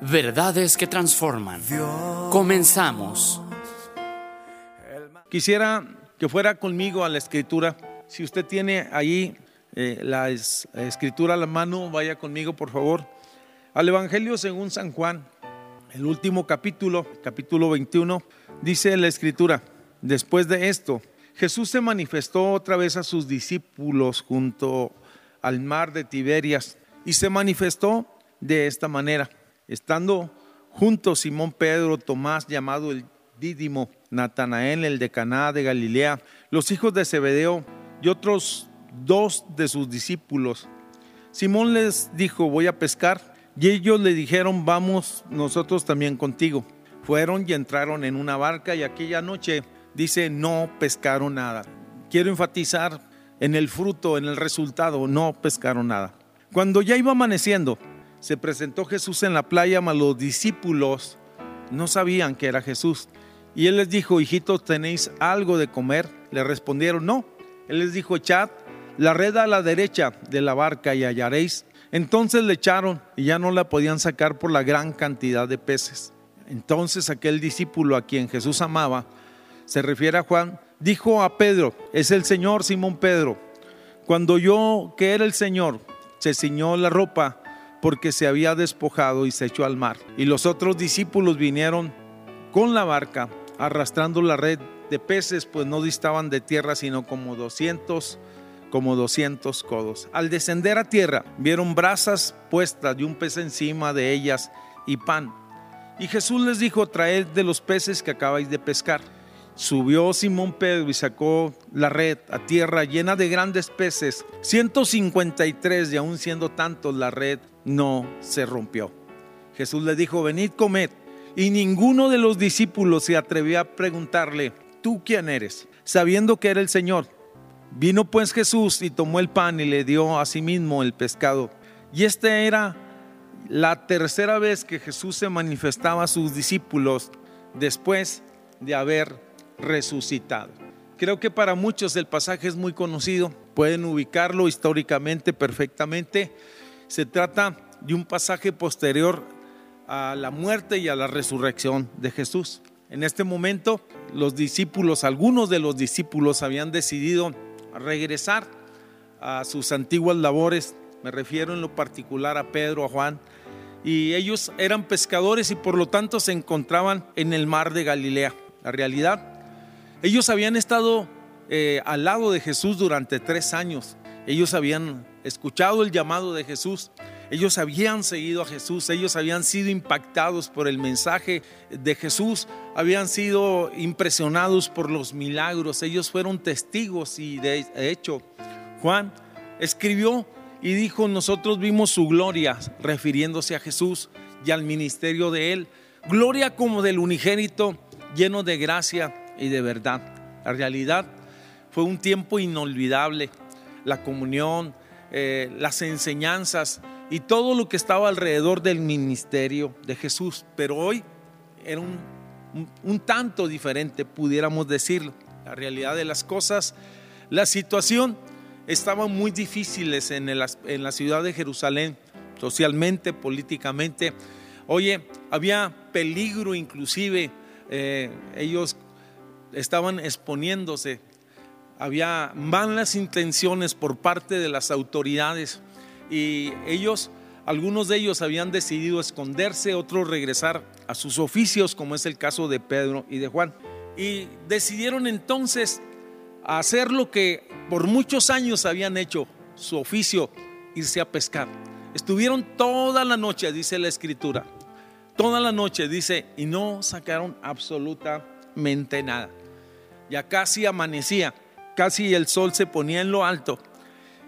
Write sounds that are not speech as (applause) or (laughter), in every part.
Verdades que transforman. Comenzamos. Quisiera que fuera conmigo a la escritura. Si usted tiene ahí eh, la escritura a la mano, vaya conmigo por favor. Al Evangelio según San Juan, el último capítulo, capítulo 21, dice la escritura, después de esto, Jesús se manifestó otra vez a sus discípulos junto al mar de Tiberias y se manifestó de esta manera. Estando juntos Simón Pedro, Tomás llamado el Dídimo, Natanael el de Caná de Galilea, los hijos de Zebedeo y otros dos de sus discípulos. Simón les dijo, voy a pescar. Y ellos le dijeron, vamos nosotros también contigo. Fueron y entraron en una barca y aquella noche, dice, no pescaron nada. Quiero enfatizar en el fruto, en el resultado, no pescaron nada. Cuando ya iba amaneciendo, se presentó Jesús en la playa, mas los discípulos no sabían que era Jesús. Y él les dijo, hijitos, ¿tenéis algo de comer? Le respondieron, no. Él les dijo, echad la red a la derecha de la barca y hallaréis. Entonces le echaron y ya no la podían sacar por la gran cantidad de peces. Entonces aquel discípulo a quien Jesús amaba, se refiere a Juan, dijo a Pedro, es el Señor Simón Pedro. Cuando yo, que era el Señor, se ciñó la ropa, porque se había despojado y se echó al mar. Y los otros discípulos vinieron con la barca, arrastrando la red de peces, pues no distaban de tierra sino como 200 como 200 codos. Al descender a tierra, vieron brasas puestas de un pez encima de ellas y pan. Y Jesús les dijo, traed de los peces que acabáis de pescar. Subió Simón Pedro y sacó la red a tierra llena de grandes peces, 153 y aún siendo tantos la red no se rompió. Jesús le dijo, venid, comed. Y ninguno de los discípulos se atrevió a preguntarle, ¿tú quién eres? Sabiendo que era el Señor. Vino pues Jesús y tomó el pan y le dio a sí mismo el pescado. Y esta era la tercera vez que Jesús se manifestaba a sus discípulos después de haber resucitado. Creo que para muchos el pasaje es muy conocido, pueden ubicarlo históricamente perfectamente. Se trata de un pasaje posterior a la muerte y a la resurrección de Jesús. En este momento los discípulos, algunos de los discípulos habían decidido regresar a sus antiguas labores, me refiero en lo particular a Pedro, a Juan, y ellos eran pescadores y por lo tanto se encontraban en el mar de Galilea. La realidad ellos habían estado eh, al lado de Jesús durante tres años. Ellos habían escuchado el llamado de Jesús. Ellos habían seguido a Jesús, ellos habían sido impactados por el mensaje de Jesús, habían sido impresionados por los milagros, ellos fueron testigos y de hecho Juan escribió y dijo, nosotros vimos su gloria, refiriéndose a Jesús y al ministerio de él, gloria como del unigénito, lleno de gracia y de verdad. La realidad fue un tiempo inolvidable. La comunión, eh, las enseñanzas y todo lo que estaba alrededor del ministerio de Jesús. Pero hoy era un, tanto diferente, pudiéramos decirlo. La realidad de las cosas, la situación estaba muy difíciles en, en la ciudad de Jerusalén, socialmente, políticamente. Oye, había peligro inclusive. Eh, ellos estaban exponiéndose. Había malas intenciones por parte de las autoridades y ellos, algunos de ellos habían decidido esconderse, otros regresar a sus oficios, como es el caso de Pedro y de Juan. Y decidieron entonces hacer lo que por muchos años habían hecho, su oficio, irse a pescar. Estuvieron toda la noche, dice la escritura, toda la noche, dice, y no sacaron absolutamente nada. Ya casi amanecía, casi el sol se ponía en lo alto.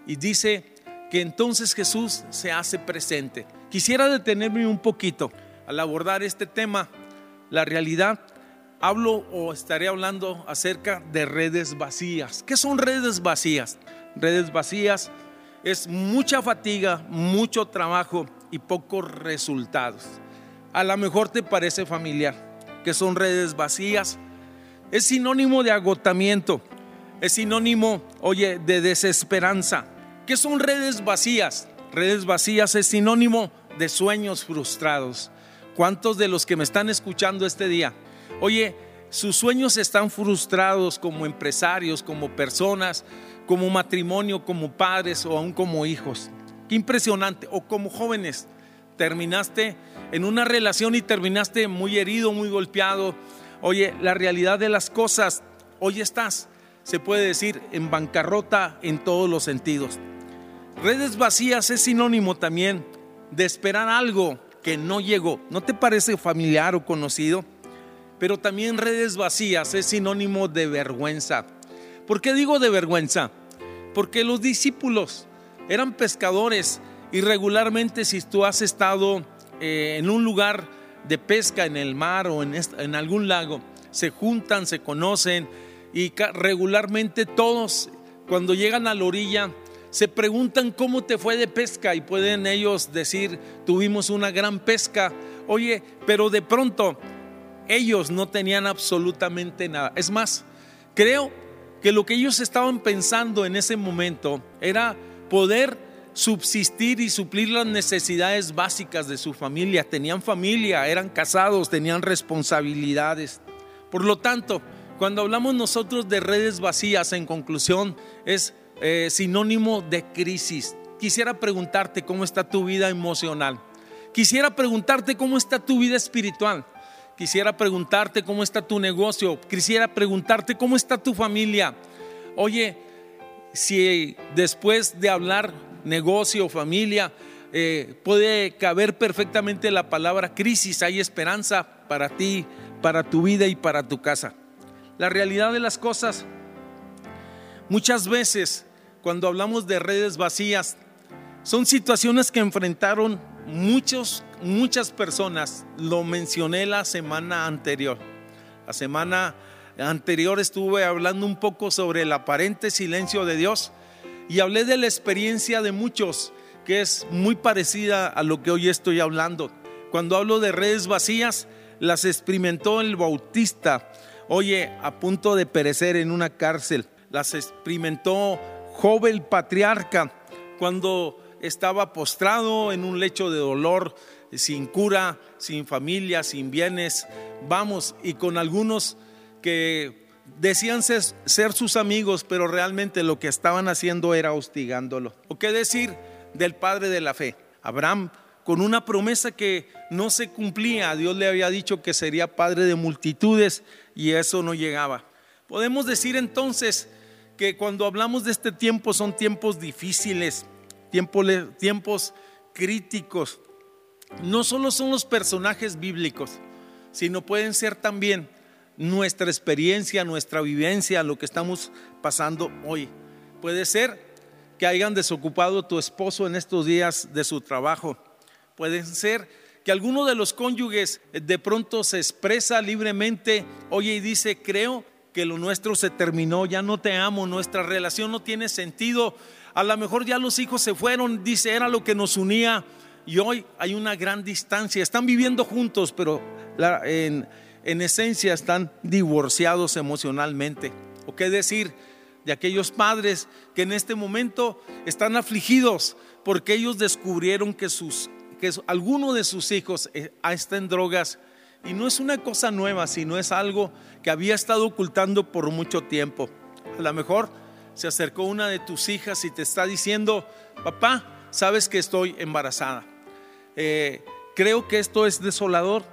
Y dice que entonces Jesús se hace presente. Quisiera detenerme un poquito al abordar este tema. La realidad hablo o estaré hablando acerca de redes vacías. ¿Qué son redes vacías? Redes vacías es mucha fatiga, mucho trabajo y pocos resultados. A lo mejor te parece familiar que son redes vacías. Es sinónimo de agotamiento, es sinónimo, oye, de desesperanza. ¿Qué son redes vacías? Redes vacías es sinónimo de sueños frustrados. ¿Cuántos de los que me están escuchando este día, oye, sus sueños están frustrados como empresarios, como personas, como matrimonio, como padres o aún como hijos? Qué impresionante. O como jóvenes, terminaste en una relación y terminaste muy herido, muy golpeado. Oye, la realidad de las cosas, hoy estás, se puede decir, en bancarrota en todos los sentidos. Redes vacías es sinónimo también de esperar algo que no llegó. ¿No te parece familiar o conocido? Pero también redes vacías es sinónimo de vergüenza. ¿Por qué digo de vergüenza? Porque los discípulos eran pescadores y regularmente si tú has estado eh, en un lugar de pesca en el mar o en, en algún lago, se juntan, se conocen y regularmente todos cuando llegan a la orilla se preguntan cómo te fue de pesca y pueden ellos decir, tuvimos una gran pesca. Oye, pero de pronto ellos no tenían absolutamente nada. Es más, creo que lo que ellos estaban pensando en ese momento era poder subsistir y suplir las necesidades básicas de su familia. Tenían familia, eran casados, tenían responsabilidades. Por lo tanto, cuando hablamos nosotros de redes vacías, en conclusión, es eh, sinónimo de crisis. Quisiera preguntarte cómo está tu vida emocional. Quisiera preguntarte cómo está tu vida espiritual. Quisiera preguntarte cómo está tu negocio. Quisiera preguntarte cómo está tu familia. Oye, si después de hablar negocio, familia, eh, puede caber perfectamente la palabra crisis, hay esperanza para ti, para tu vida y para tu casa. La realidad de las cosas, muchas veces cuando hablamos de redes vacías, son situaciones que enfrentaron muchos, muchas personas. Lo mencioné la semana anterior. La semana anterior estuve hablando un poco sobre el aparente silencio de Dios y hablé de la experiencia de muchos que es muy parecida a lo que hoy estoy hablando. Cuando hablo de redes vacías, las experimentó el bautista, oye, a punto de perecer en una cárcel. Las experimentó joven patriarca cuando estaba postrado en un lecho de dolor, sin cura, sin familia, sin bienes. Vamos, y con algunos que decían ser, sus amigos, pero realmente lo que estaban haciendo era hostigándolo. ¿O qué decir del padre de la fe? Abraham, con una promesa que no se cumplía, Dios le había dicho que sería padre de multitudes y eso no llegaba. Podemos decir entonces que cuando hablamos de este tiempo son tiempos difíciles, tiempos, críticos. No solo son los personajes bíblicos, sino pueden ser también nuestra experiencia, nuestra vivencia, lo que estamos pasando hoy. Puede ser que hayan desocupado tu esposo en estos días de su trabajo. Puede ser que alguno de los cónyuges de pronto se expresa libremente, oye y dice, creo que lo nuestro se terminó, ya no te amo, nuestra relación no tiene sentido. A lo mejor ya los hijos se fueron, dice, era lo que nos unía y hoy hay una gran distancia. Están viviendo juntos, pero en, en esencia están divorciados emocionalmente. ¿O qué decir de aquellos padres que en este momento están afligidos porque ellos descubrieron que, sus, que alguno de sus hijos eh, está en drogas? Y no es una cosa nueva, sino es algo que había estado ocultando por mucho tiempo. A lo mejor se acercó una de tus hijas y te está diciendo, papá, sabes que estoy embarazada. Eh, creo que esto es desolador.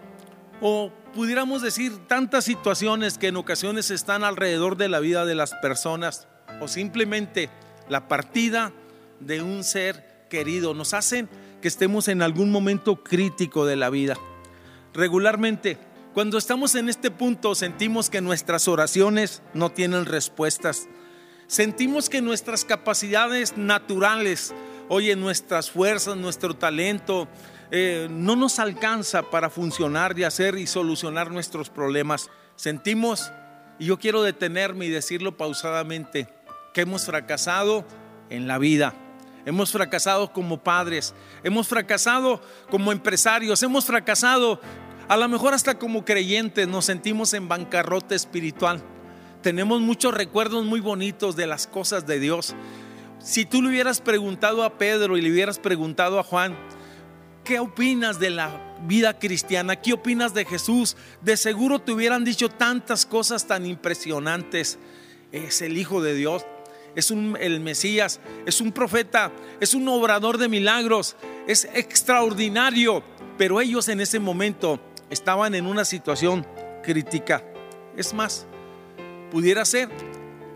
O pudiéramos decir tantas situaciones que en ocasiones están alrededor de la vida de las personas o simplemente la partida de un ser querido nos hacen que estemos en algún momento crítico de la vida. Regularmente, cuando estamos en este punto sentimos que nuestras oraciones no tienen respuestas. Sentimos que nuestras capacidades naturales, oye, nuestras fuerzas, nuestro talento, eh, no nos alcanza para funcionar y hacer y solucionar nuestros problemas. sentimos, y yo quiero detenerme y decirlo pausadamente, que hemos fracasado en la vida. Hemos fracasado como padres, hemos fracasado como empresarios, hemos fracasado a lo mejor hasta como creyentes, nos sentimos en bancarrota espiritual. Tenemos muchos recuerdos muy bonitos de las cosas de Dios. Si tú le hubieras preguntado a Pedro y le hubieras preguntado a Juan, ¿qué opinas de la vida cristiana? ¿Qué opinas de Jesús? De seguro te hubieran dicho tantas cosas tan impresionantes. Es el Hijo de Dios, es un, el Mesías, es un profeta, es un obrador de milagros, es extraordinario. Pero ellos en ese momento estaban en una situación crítica. Es más, pudiera ser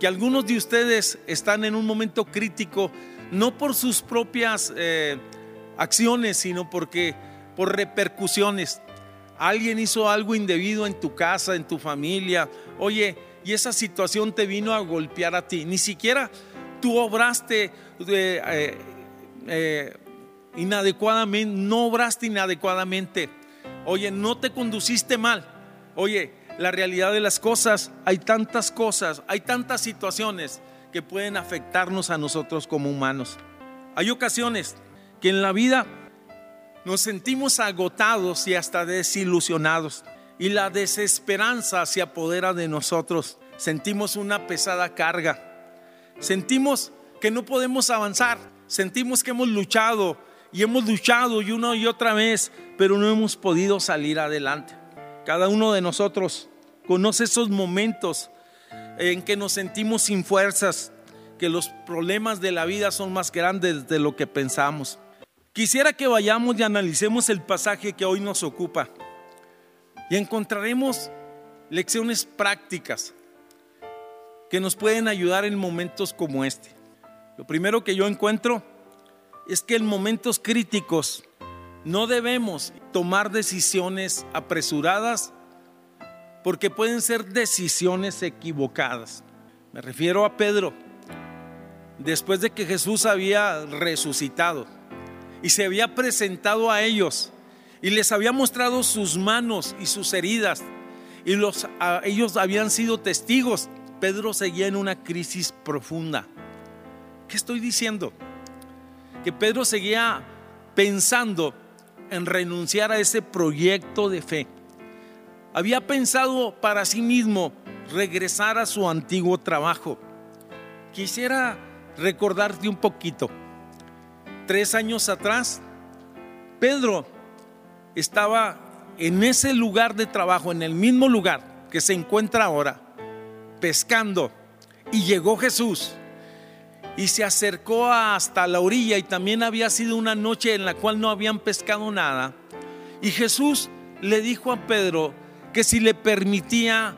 que algunos de ustedes están en un momento crítico, no por sus propias... Eh, acciones, sino porque por repercusiones. Alguien hizo algo indebido en tu casa, en tu familia. Oye, y esa situación te vino a golpear a ti. Ni siquiera tú obraste eh, eh, eh, inadecuadamente, no obraste inadecuadamente. Oye, no te conduciste mal. Oye, la realidad de las cosas, hay tantas cosas, hay tantas situaciones que pueden afectarnos a nosotros como humanos. Hay ocasiones que en la vida nos sentimos agotados y hasta desilusionados y la desesperanza se apodera de nosotros. Sentimos una pesada carga. Sentimos que no podemos avanzar. Sentimos que hemos luchado y hemos luchado y una y otra vez, pero no hemos podido salir adelante. Cada uno de nosotros conoce esos momentos en que nos sentimos sin fuerzas, que los problemas de la vida son más grandes de lo que pensamos. Quisiera que vayamos y analicemos el pasaje que hoy nos ocupa y encontraremos lecciones prácticas que nos pueden ayudar en momentos como este. Lo primero que yo encuentro es que en momentos críticos no debemos tomar decisiones apresuradas porque pueden ser decisiones equivocadas. Me refiero a Pedro, después de que Jesús había resucitado y se había presentado a ellos y les había mostrado sus manos y sus heridas y los, ellos habían sido testigos. Pedro seguía en una crisis profunda. ¿Qué estoy diciendo? Que Pedro seguía pensando en renunciar a ese proyecto de fe. Había pensado para sí mismo regresar a su antiguo trabajo. Quisiera recordarte un poquito tres años atrás, Pedro estaba en ese lugar de trabajo, en el mismo lugar que se encuentra ahora, pescando. Y llegó Jesús y se acercó hasta la orilla y también había sido una noche en la cual no habían pescado nada. Y Jesús le dijo a Pedro que si le permitía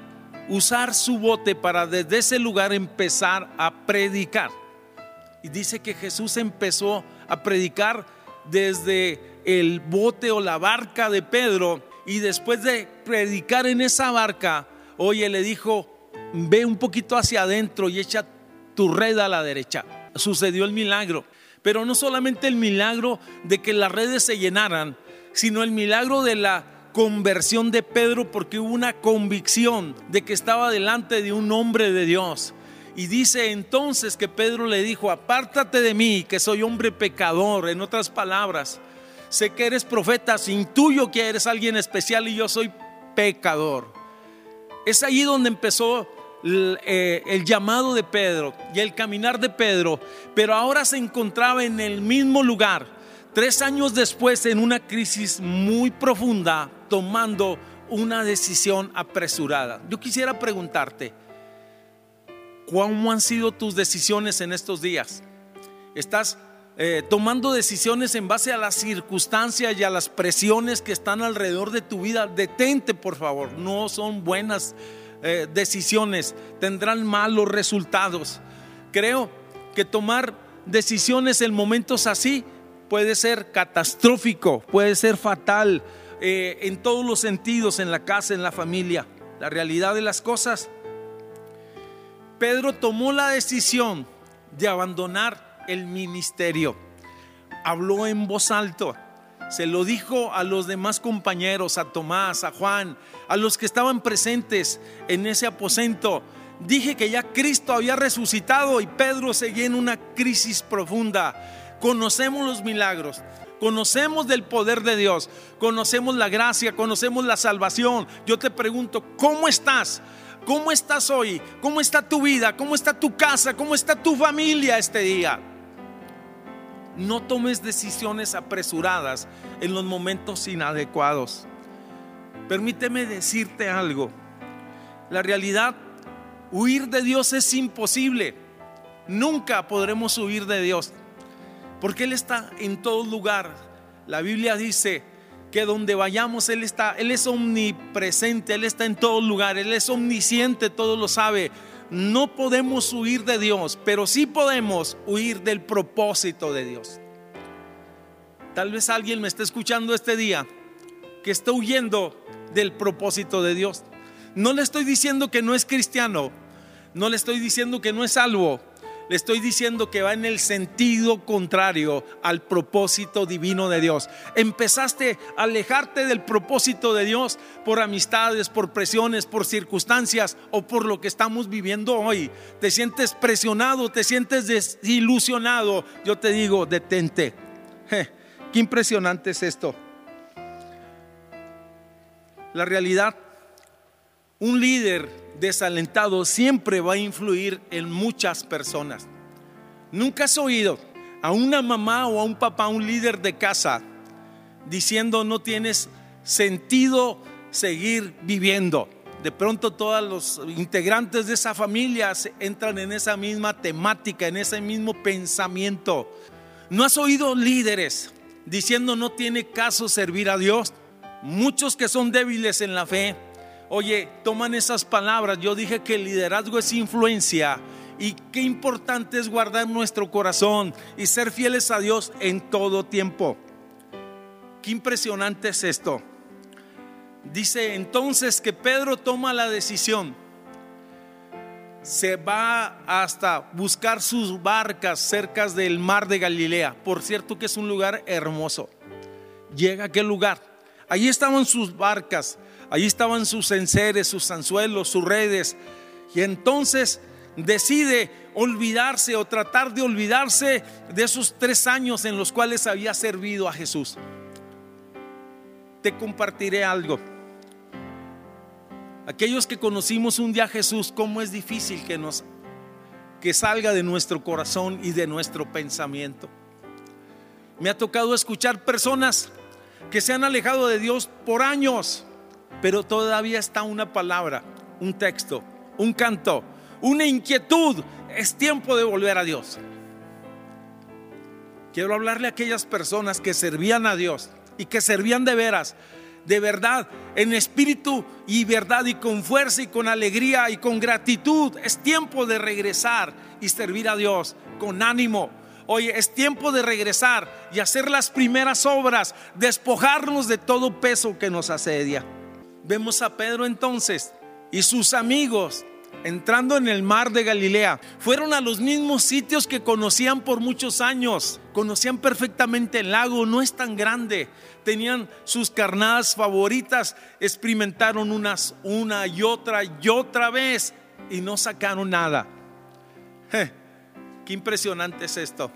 usar su bote para desde ese lugar empezar a predicar. Y dice que Jesús empezó a predicar desde el bote o la barca de Pedro y después de predicar en esa barca, oye, le dijo, ve un poquito hacia adentro y echa tu red a la derecha. Sucedió el milagro, pero no solamente el milagro de que las redes se llenaran, sino el milagro de la conversión de Pedro porque hubo una convicción de que estaba delante de un hombre de Dios y dice entonces que Pedro le dijo, apártate de mí, que soy hombre pecador. En otras palabras, sé que eres profeta, intuyo que eres alguien especial y yo soy pecador. Es allí donde empezó el, eh, el, llamado de Pedro y el caminar de Pedro, pero ahora se encontraba en el mismo lugar, tres años después, en una crisis muy profunda, tomando una decisión apresurada. Yo quisiera preguntarte, ¿Cómo han sido tus decisiones en estos días? ¿Estás eh, tomando decisiones en base a las circunstancias y a las presiones que están alrededor de tu vida? Detente, por favor. No son buenas eh, decisiones. Tendrán malos resultados. Creo que tomar decisiones en momentos así puede ser catastrófico, puede ser fatal eh, en todos los sentidos, en la casa, en la familia. La realidad de las cosas Pedro tomó la decisión de abandonar el ministerio. Habló en voz alta, se lo dijo a los demás compañeros, a Tomás, a Juan, a los que estaban presentes en ese aposento. Dije que ya Cristo había resucitado y Pedro seguía en una crisis profunda. Conocemos los milagros, conocemos del poder de Dios, conocemos la gracia, conocemos la salvación. Yo te pregunto, ¿cómo estás? ¿Cómo estás hoy? ¿Cómo está tu vida? ¿Cómo está tu casa? ¿Cómo está tu familia este día? No tomes decisiones apresuradas en los momentos inadecuados. Permíteme decirte algo. La realidad, huir de Dios es imposible. Nunca podremos huir de Dios. Porque Él está en todo lugar. La Biblia dice, que donde vayamos Él está, Él es omnipresente, Él está en todo lugar, Él es omnisciente, todo lo sabe. No podemos huir de Dios, pero sí podemos huir del propósito de Dios. Tal vez alguien me esté escuchando este día que está huyendo del propósito de Dios. No le estoy diciendo que no es cristiano, no le estoy diciendo que no es salvo, le estoy diciendo que va en el sentido contrario al propósito divino de Dios. Empezaste a alejarte del propósito de Dios por amistades, por presiones, por circunstancias o por lo que estamos viviendo hoy. Te sientes presionado, te sientes desilusionado. Yo te digo, detente. qué impresionante es esto. La realidad, un líder desalentado siempre va a influir en muchas personas. Nunca has oído a una mamá o a un papá, un líder de casa, diciendo no tienes sentido seguir viviendo. De pronto todos los integrantes de esa familia entran en esa misma temática, en ese mismo pensamiento. ¿No has oído líderes diciendo no tiene caso servir a Dios? Muchos que son débiles en la fe, Oye, toman esas palabras. Yo dije que el liderazgo es influencia y qué importante es guardar nuestro corazón y ser fieles a Dios en todo tiempo. Qué impresionante es esto. Dice entonces que Pedro toma la decisión. Se va hasta buscar sus barcas cerca del mar de Galilea. Por cierto que es un lugar hermoso. Llega a aquel lugar. Allí estaban sus barcas Allí estaban sus enseres, sus anzuelos, sus redes. Y entonces decide olvidarse o tratar de olvidarse de esos tres años en los cuales había servido a Jesús. Te compartiré algo. Aquellos que conocimos un día a Jesús, cómo es difícil que nos que salga de nuestro corazón y de nuestro pensamiento. Me ha tocado escuchar personas que se han alejado de Dios por años pero todavía está una palabra, un texto, un canto, una inquietud. Es tiempo de volver a Dios. Quiero hablarle a aquellas personas que servían a Dios y que servían de veras, de verdad, en espíritu y verdad y con fuerza y con alegría y con gratitud. Es tiempo de regresar y servir a Dios con ánimo. Oye, es tiempo de regresar y hacer las primeras obras, despojarnos de todo peso que nos asedia. Vemos a Pedro entonces y sus amigos entrando en el mar de Galilea. Fueron a los mismos sitios que conocían por muchos años. Conocían perfectamente el lago, no es tan grande. Tenían sus carnadas favoritas, experimentaron unas una y otra y otra vez y no sacaron nada. qué impresionante es esto.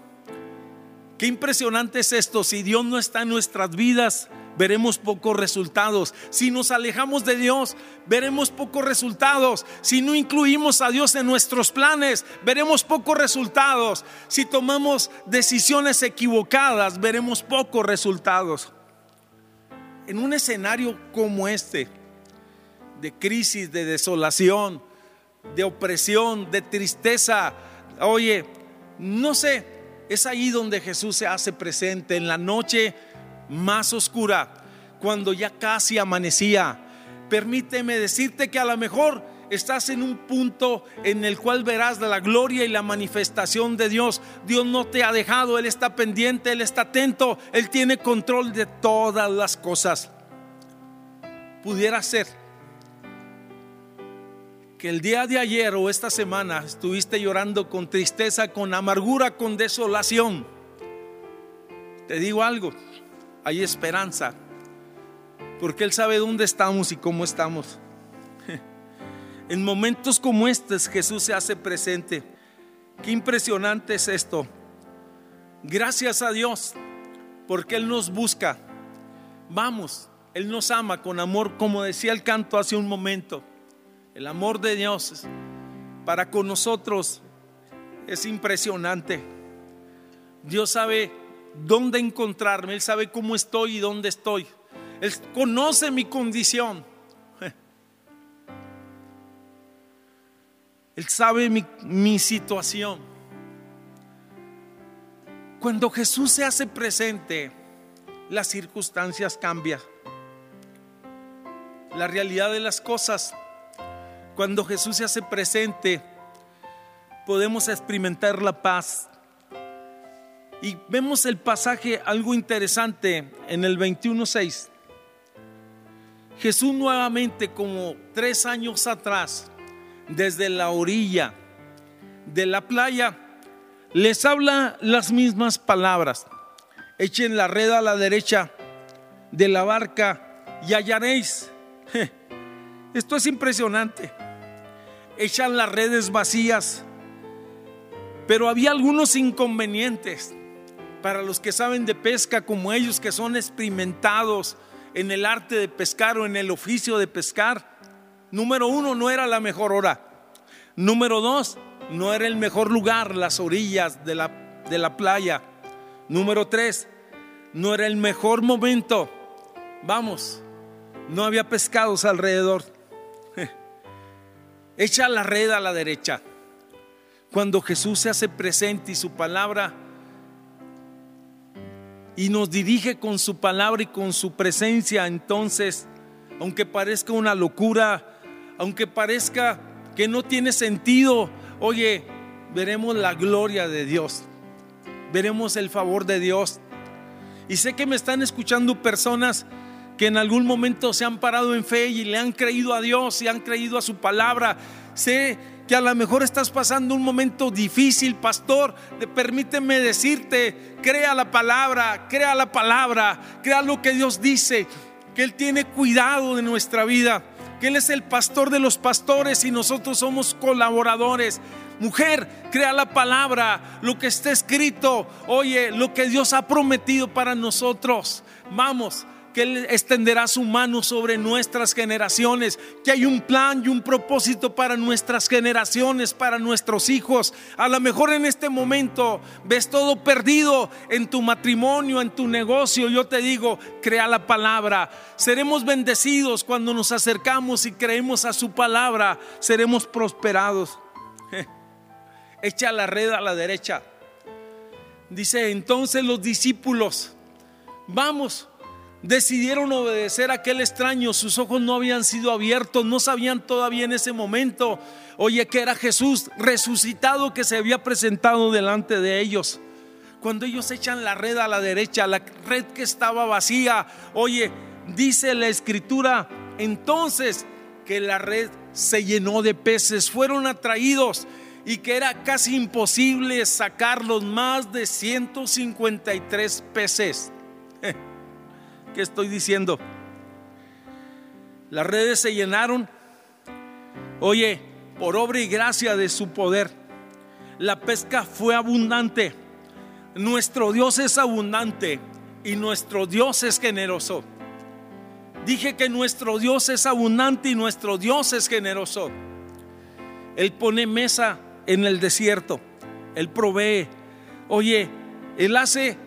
Qué impresionante es esto. Si Dios no está en nuestras vidas, veremos pocos resultados. Si nos alejamos de Dios, veremos pocos resultados. Si no incluimos a Dios en nuestros planes, veremos pocos resultados. Si tomamos decisiones equivocadas, veremos pocos resultados. En un escenario como este, de crisis, de desolación, de opresión, de tristeza, oye, no sé, es ahí donde Jesús se hace presente en la noche más oscura, cuando ya casi amanecía. Permíteme decirte que a lo mejor estás en un punto en el cual verás la gloria y la manifestación de Dios. Dios no te ha dejado, Él está pendiente, Él está atento, Él tiene control de todas las cosas. Pudiera ser que el día de ayer o esta semana estuviste llorando con tristeza, con amargura, con desolación. Te digo algo, hay esperanza, porque Él sabe dónde estamos y cómo estamos. (laughs) En momentos como estos Jesús se hace presente. Qué impresionante es esto. Gracias a Dios, porque Él nos busca. Vamos, Él nos ama con amor, como decía el canto hace un momento. El amor de Dios para con nosotros es impresionante. Dios sabe dónde encontrarme, Él sabe cómo estoy y dónde estoy. Él conoce mi condición. (laughs) Él sabe mi, situación. Cuando Jesús se hace presente, las circunstancias cambian. La realidad de las cosas, cuando Jesús se hace presente, podemos experimentar la paz. Y vemos el pasaje algo interesante en el 21.6. Jesús nuevamente, como tres años atrás, desde la orilla de la playa, les habla las mismas palabras. Echen la red a la derecha de la barca y hallaréis. (laughs) Esto es impresionante. Echan las redes vacías, pero había algunos inconvenientes para los que saben de pesca como ellos que son experimentados en el arte de pescar o en el oficio de pescar Número uno, no era la mejor hora. Número dos, no era el mejor lugar, las orillas de la, de la playa. Número tres, no era el mejor momento. Vamos, no había pescados alrededor. (laughs) Echa la red a la derecha. Cuando Jesús se hace presente y su palabra y nos dirige con su palabra y con su presencia, entonces, aunque parezca una locura, aunque parezca que no tiene sentido, oye, veremos la gloria de Dios, veremos el favor de Dios. Y sé que me están escuchando personas que en algún momento se han parado en fe y le han creído a Dios y han creído a su palabra. Sé que a lo mejor estás pasando un momento difícil, pastor. permíteme decirte, crea la palabra, crea la palabra, crea lo que Dios dice, que Él tiene cuidado de nuestra vida que Él es el pastor de los pastores y nosotros somos colaboradores. Mujer, crea la palabra, lo que está escrito, oye, lo que Dios ha prometido para nosotros. Vamos, que Él extenderá su mano sobre nuestras generaciones, que hay un plan y un propósito para nuestras generaciones, para nuestros hijos. A lo mejor en este momento ves todo perdido en tu matrimonio, en tu negocio. Yo te digo, crea la palabra. Seremos bendecidos cuando nos acercamos y creemos a su palabra. Seremos prosperados. Echa la red a la derecha. Dice entonces los discípulos, vamos decidieron obedecer a aquel extraño, sus ojos no habían sido abiertos, no sabían todavía en ese momento, oye, que era Jesús resucitado que se había presentado delante de ellos. Cuando ellos echan la red a la derecha, la red que estaba vacía, oye, dice la escritura, entonces que la red se llenó de peces, fueron atraídos y que era casi imposible sacarlos más de 153 peces. (laughs) ¿Qué estoy diciendo? Las redes se llenaron. Oye, por obra y gracia de su poder, la pesca fue abundante. Nuestro Dios es abundante y nuestro Dios es generoso. Dije que nuestro Dios es abundante y nuestro Dios es generoso. Él pone mesa en el desierto. Él provee. Oye, Él hace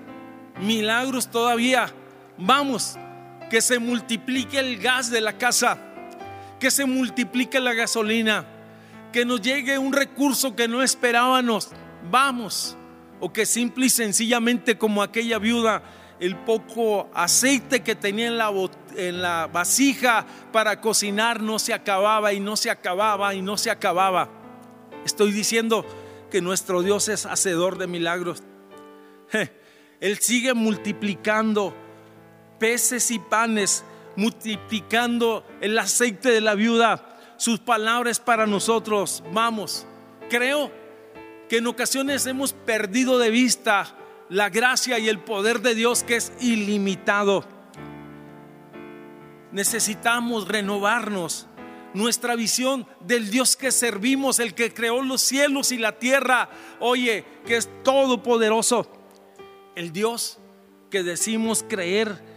milagros todavía Vamos, que se multiplique el gas de la casa, que se multiplique la gasolina, que nos llegue un recurso que no esperábamos. Vamos, o que simple y sencillamente como aquella viuda, el poco aceite que tenía en la, en la vasija para cocinar no se acababa y no se acababa y no se acababa. Estoy diciendo que nuestro Dios es hacedor de milagros. (laughs) Él sigue multiplicando peces y panes, multiplicando el aceite de la viuda. Sus palabras para nosotros. Vamos, creo que en ocasiones hemos perdido de vista la gracia y el poder de Dios que es ilimitado. Necesitamos renovarnos nuestra visión del Dios que servimos, el que creó los cielos y la tierra, oye, que es todopoderoso. El Dios que decimos creer,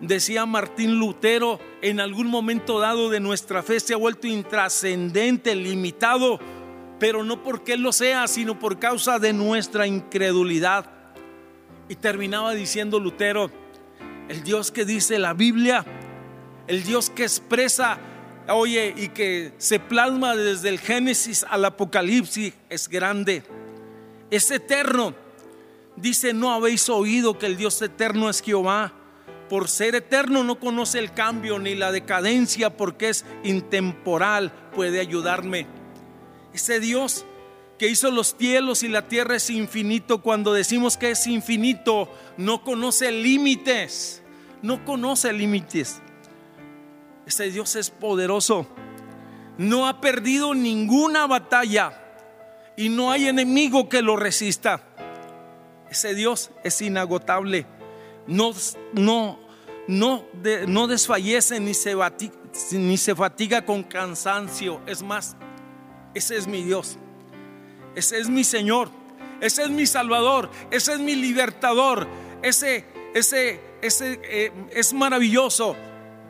decía Martín Lutero, en algún momento dado de nuestra fe se ha vuelto intrascendente, limitado, pero no porque Él lo sea, sino por causa de nuestra incredulidad. Y terminaba diciendo Lutero, el Dios que dice la Biblia, el Dios que expresa, oye, y que se plasma desde el Génesis al Apocalipsis, es grande, es eterno. Dice, no habéis oído que el Dios eterno es Jehová. Por ser eterno no conoce el cambio ni la decadencia porque es intemporal, puede ayudarme. Ese Dios que hizo los cielos y la tierra es infinito. Cuando decimos que es infinito, no conoce límites. No conoce límites. Ese Dios es poderoso. No ha perdido ninguna batalla y no hay enemigo que lo resista. Ese Dios es inagotable. No, no, no, no desfallece ni se, ni se fatiga con cansancio. Es más, ese es mi Dios. Ese es mi Señor. Ese es mi Salvador. Ese es mi libertador. Ese, ese, ese eh, es maravilloso.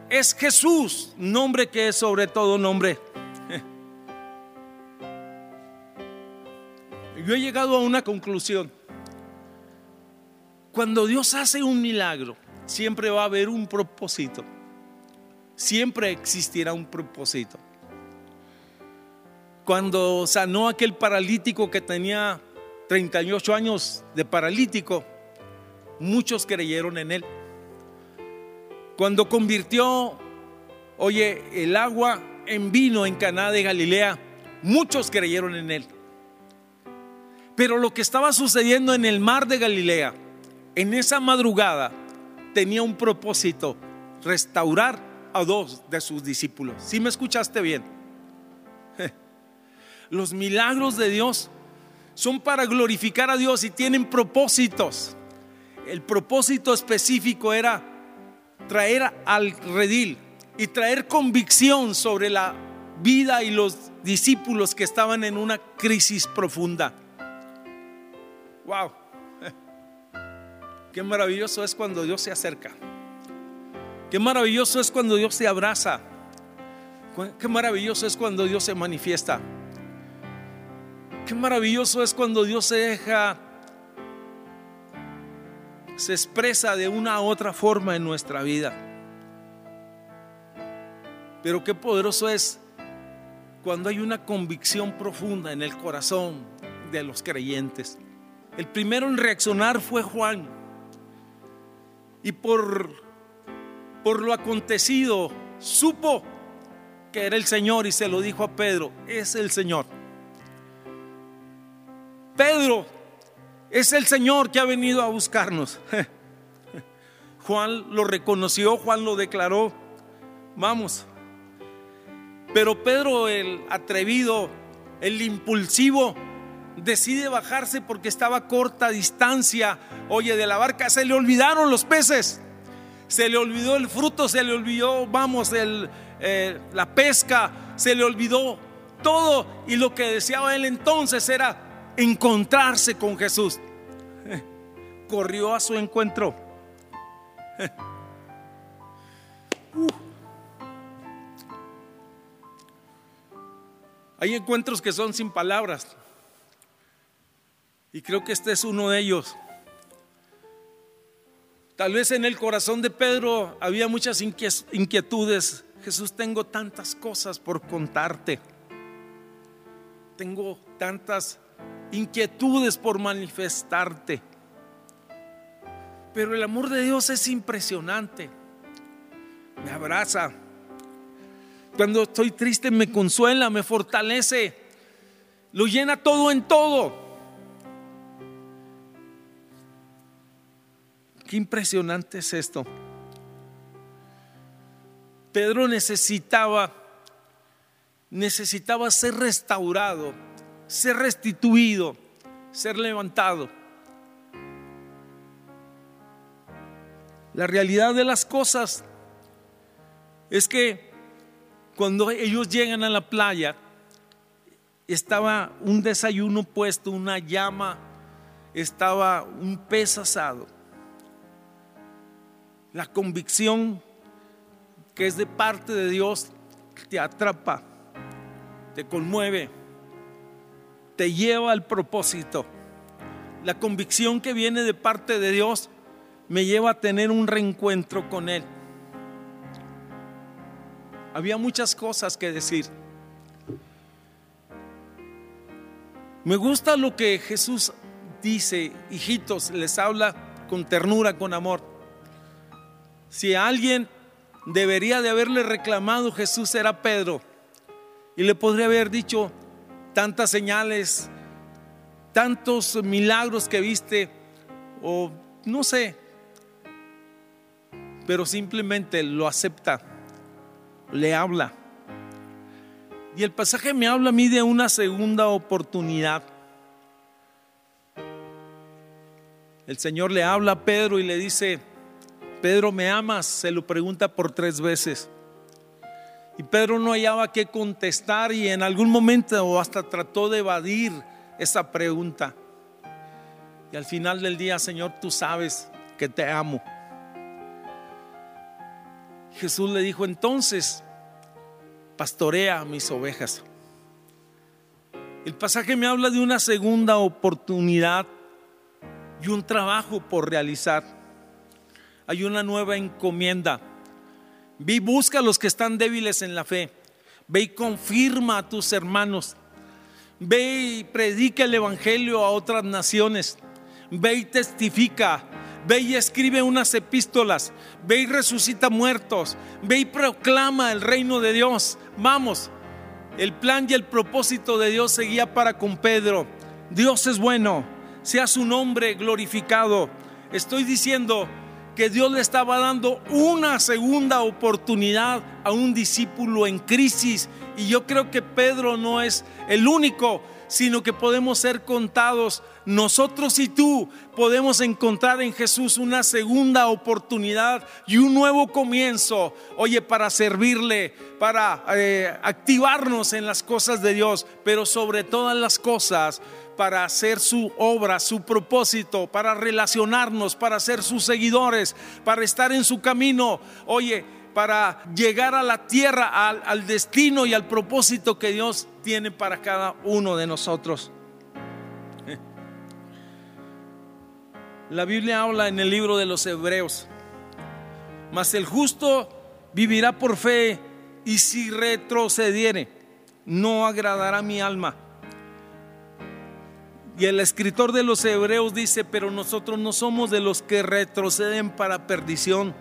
Es Jesús, nombre que es sobre todo nombre. (laughs) Yo he llegado a una conclusión. Cuando Dios hace un milagro, siempre va a haber un propósito. Siempre existirá un propósito cuando sanó aquel paralítico que tenía 38 años de paralítico, muchos creyeron en él. Cuando convirtió, oye, el agua en vino en Caná de Galilea, muchos creyeron en él. Pero lo que estaba sucediendo en el mar de Galilea, en esa madrugada, tenía un propósito, restaurar a dos de sus discípulos. Si me escuchaste bien? (laughs) Los milagros de Dios son para glorificar a Dios y tienen propósitos. El propósito específico era traer al redil y traer convicción sobre la vida y los discípulos que estaban en una crisis profunda. Wow. Qué maravilloso es cuando Dios se acerca. Qué maravilloso es cuando Dios se abraza. Qué maravilloso es cuando Dios se manifiesta. Qué maravilloso es cuando Dios se deja, se expresa de una u otra forma en nuestra vida. Pero qué poderoso es cuando hay una convicción profunda en el corazón de los creyentes. El primero en reaccionar fue Juan. Y por, por lo acontecido, supo que era el Señor y se lo dijo a Pedro, es el Señor. Pedro es el Señor que ha venido a buscarnos. (laughs) Juan lo reconoció, Juan lo declaró. Vamos. Pero Pedro, el atrevido, el impulsivo, decide bajarse porque estaba a corta distancia, oye, de la barca. Se le olvidaron los peces, se le olvidó el fruto, se le olvidó, vamos, el, eh, la pesca, se le olvidó todo. Y lo que deseaba él entonces era encontrarse con Jesús. (laughs) Corrió a su encuentro. (laughs) Hay encuentros que son sin palabras. Y creo que este es uno de ellos. Tal vez en el corazón de Pedro había muchas inquietudes. Jesús, tengo tantas cosas por contarte. Tengo tantas inquietudes por manifestarte. Pero el amor de Dios es impresionante. Me abraza. Cuando estoy triste me consuela, me fortalece. Lo llena todo en todo. Qué impresionante es esto. Pedro necesitaba necesitaba ser restaurado ser restituido, ser levantado. La realidad de las cosas es que cuando ellos llegan a la playa, estaba un desayuno puesto, una llama, estaba un pez asado. La convicción que es de parte de Dios te atrapa, te conmueve, te lleva al propósito. La convicción que viene de parte de Dios me lleva a tener un reencuentro con Él. Había muchas cosas que decir. Me gusta lo que Jesús dice, hijitos, les habla con ternura, con amor. Si alguien debería de haberle reclamado Jesús era Pedro y le podría haber dicho tantas señales, tantos milagros que viste o no sé, pero simplemente lo acepta, le habla. Y el pasaje me habla a mí de una segunda oportunidad. El Señor le habla a Pedro y le dice, Pedro, ¿me amas? Se lo pregunta por tres veces. Y Pedro no hallaba qué contestar y en algún momento hasta trató de evadir esa pregunta. Y al final del día, Señor, tú sabes que te amo. Jesús le dijo entonces, pastorea mis ovejas. El pasaje me habla de una segunda oportunidad y un trabajo por realizar. Hay una nueva encomienda. Ve y busca a los que están débiles en la fe. Ve y confirma a tus hermanos. Ve y predica el Evangelio a otras naciones. Ve y testifica Ve y escribe unas epístolas. Ve y resucita muertos. Ve y proclama el reino de Dios. Vamos. El plan y el propósito de Dios seguía para con Pedro. Dios es bueno. Sea su nombre glorificado. Estoy diciendo que Dios le estaba dando una segunda oportunidad a un discípulo en crisis. Y yo creo que Pedro no es el único sino que podemos ser contados. Nosotros y tú podemos encontrar en Jesús una segunda oportunidad y un nuevo comienzo, oye, para servirle, para eh, activarnos en las cosas de Dios, pero sobre todas las cosas para hacer su obra, su propósito, para relacionarnos, para ser sus seguidores, para estar en su camino. Oye, para llegar a la tierra, al, destino y al propósito que Dios tiene para cada uno de nosotros. (laughs) La Biblia habla en el libro de los Hebreos, mas el justo vivirá por fe y si retrocediere, no agradará mi alma. Y el escritor de los Hebreos dice, pero nosotros no somos de los que retroceden para perdición,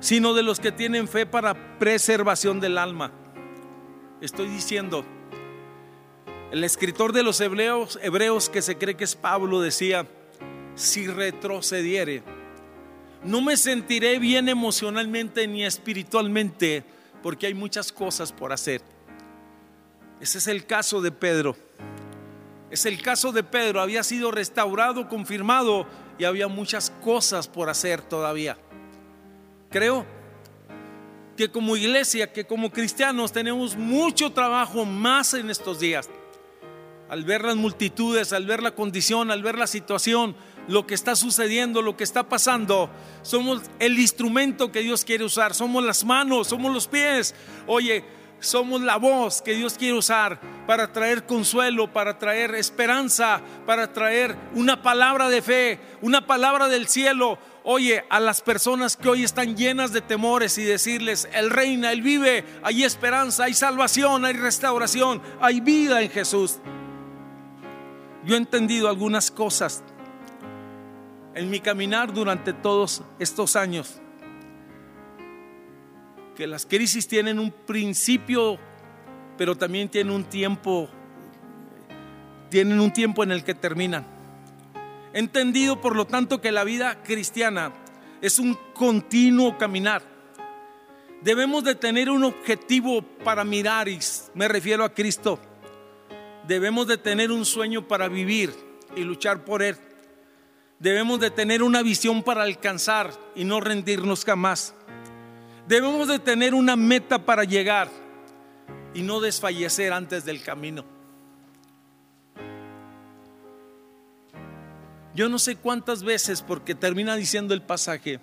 sino de los que tienen fe para preservación del alma. Estoy diciendo, el escritor de los hebreos, que se cree que es Pablo decía, si retrocediere, no me sentiré bien emocionalmente ni espiritualmente porque hay muchas cosas por hacer. Ese es el caso de Pedro. Es el caso de Pedro. Había sido restaurado, confirmado y había muchas cosas por hacer todavía. Creo que como iglesia, que como cristianos tenemos mucho trabajo más en estos días. Al ver las multitudes, al ver la condición, al ver la situación, lo que está sucediendo, lo que está pasando, somos el instrumento que Dios quiere usar, somos las manos, somos los pies. Oye, somos la voz que Dios quiere usar para traer consuelo, para traer esperanza, para traer una palabra de fe, una palabra del cielo, oye, a las personas que hoy están llenas de temores y decirles, Él reina, Él vive, hay esperanza, hay salvación, hay restauración, hay vida en Jesús. Yo he entendido algunas cosas en mi caminar durante todos estos años, que las crisis tienen un principio, pero también tienen un tiempo, tienen un tiempo en el que terminan entendido, por lo tanto, que la vida cristiana es un continuo caminar. Debemos de tener un objetivo para mirar y me refiero a Cristo. Debemos de tener un sueño para vivir y luchar por Él. Debemos de tener una visión para alcanzar y no rendirnos jamás. Debemos de tener una meta para llegar y no desfallecer antes del camino. Yo no sé cuántas veces, porque termina diciendo el pasaje,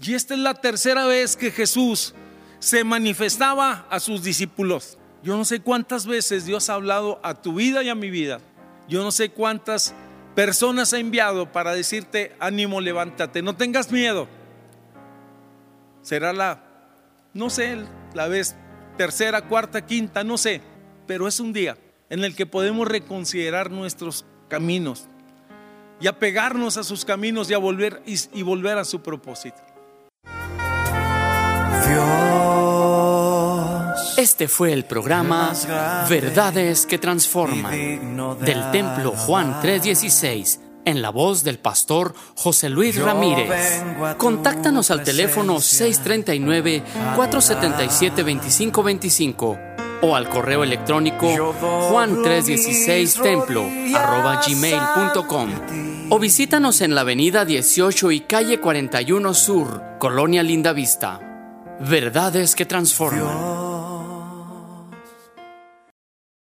y esta es la tercera vez que Jesús se manifestaba a sus discípulos. Yo no sé cuántas veces Dios ha hablado a tu vida y a mi vida. Yo no sé cuántas personas ha enviado para decirte, ánimo, levántate, no tengas miedo. Será la, no sé, la vez tercera, cuarta, quinta, no sé, pero es un día en el que podemos reconsiderar nuestros caminos y apegarnos a sus caminos y a volver y, volver a su propósito. Este fue el programa Verdades que Transforman del Templo Juan 316 en la voz del pastor José Luis Ramírez. Contáctanos al teléfono 639-477-2525 o al correo electrónico juan316templo gmail.com o visítanos en la avenida 18 y calle 41 Sur, Colonia Linda Vista. Verdades que transforman.